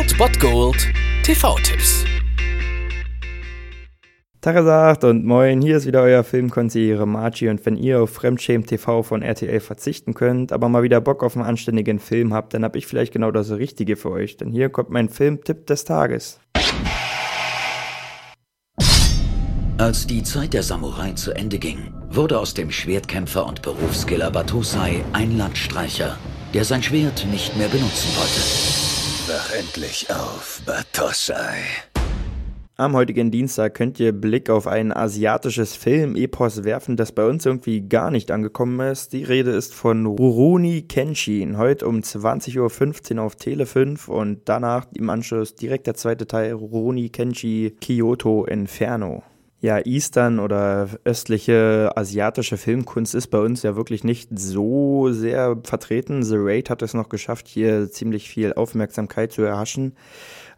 Old Bot Gold TV-Tipps. Tagesagt und moin, hier ist wieder euer Filmkonsigliere Margie und wenn ihr auf Fremdschämen TV von RTL verzichten könnt, aber mal wieder Bock auf einen anständigen Film habt, dann hab ich vielleicht genau das Richtige für euch, denn hier kommt mein Filmtipp des Tages. Als die Zeit der Samurai zu Ende ging, wurde aus dem Schwertkämpfer und Berufskiller Batosai ein Landstreicher, der sein Schwert nicht mehr benutzen wollte. Wach endlich auf, Batosai. Am heutigen Dienstag könnt ihr Blick auf ein asiatisches Film-Epos werfen, das bei uns irgendwie gar nicht angekommen ist. Die Rede ist von Rurouni Kenshin, heute um 20.15 Uhr auf Tele 5 und danach im Anschluss direkt der zweite Teil Rurouni Kenshi Kyoto Inferno ja, Eastern oder östliche asiatische Filmkunst ist bei uns ja wirklich nicht so sehr vertreten. The Raid hat es noch geschafft, hier ziemlich viel Aufmerksamkeit zu erhaschen.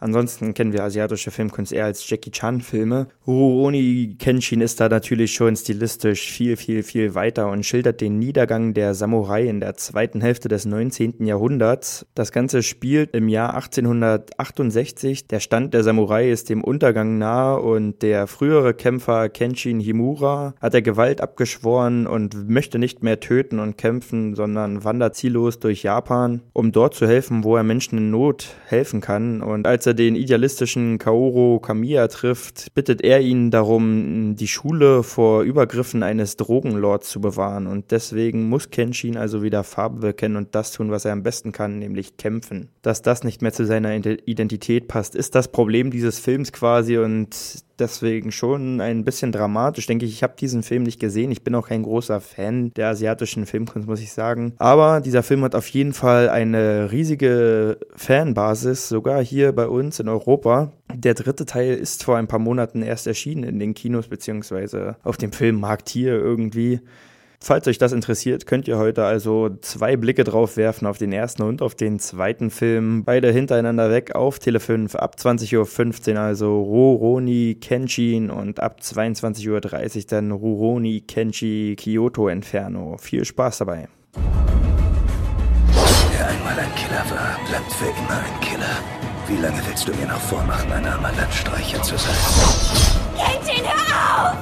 Ansonsten kennen wir asiatische Filmkunst eher als Jackie Chan-Filme. Rurouni Kenshin ist da natürlich schon stilistisch viel, viel, viel weiter und schildert den Niedergang der Samurai in der zweiten Hälfte des 19. Jahrhunderts. Das Ganze spielt im Jahr 1868. Der Stand der Samurai ist dem Untergang nahe und der frühere Kämpfer Kenshin Himura hat der Gewalt abgeschworen und möchte nicht mehr töten und kämpfen, sondern wandert ziellos durch Japan, um dort zu helfen, wo er Menschen in Not helfen kann. Und als er er den idealistischen Kaoru Kamiya trifft, bittet er ihn darum, die Schule vor Übergriffen eines Drogenlords zu bewahren. Und deswegen muss Kenshin also wieder Farbe bekennen und das tun, was er am besten kann, nämlich kämpfen. Dass das nicht mehr zu seiner Identität passt, ist das Problem dieses Films quasi und deswegen schon ein bisschen dramatisch, denke ich. Ich habe diesen Film nicht gesehen. Ich bin auch kein großer Fan der asiatischen Filmkunst, muss ich sagen. Aber dieser Film hat auf jeden Fall eine riesige Fanbasis, sogar hier bei uns in Europa. Der dritte Teil ist vor ein paar Monaten erst erschienen in den Kinos, beziehungsweise auf dem Filmmarkt hier irgendwie. Falls euch das interessiert, könnt ihr heute also zwei Blicke drauf werfen auf den ersten und auf den zweiten Film. Beide hintereinander weg auf Tele 5 ab 20.15 Uhr, also Roroni Kenshin und ab 22.30 Uhr dann Ruroni Kenshi Kyoto Inferno. Viel Spaß dabei. Wer einmal ein Killer war, bleibt für immer ein Killer. Wie lange willst du mir noch vormachen, ein armer Landstreicher zu sein? Kenshin, hör auf!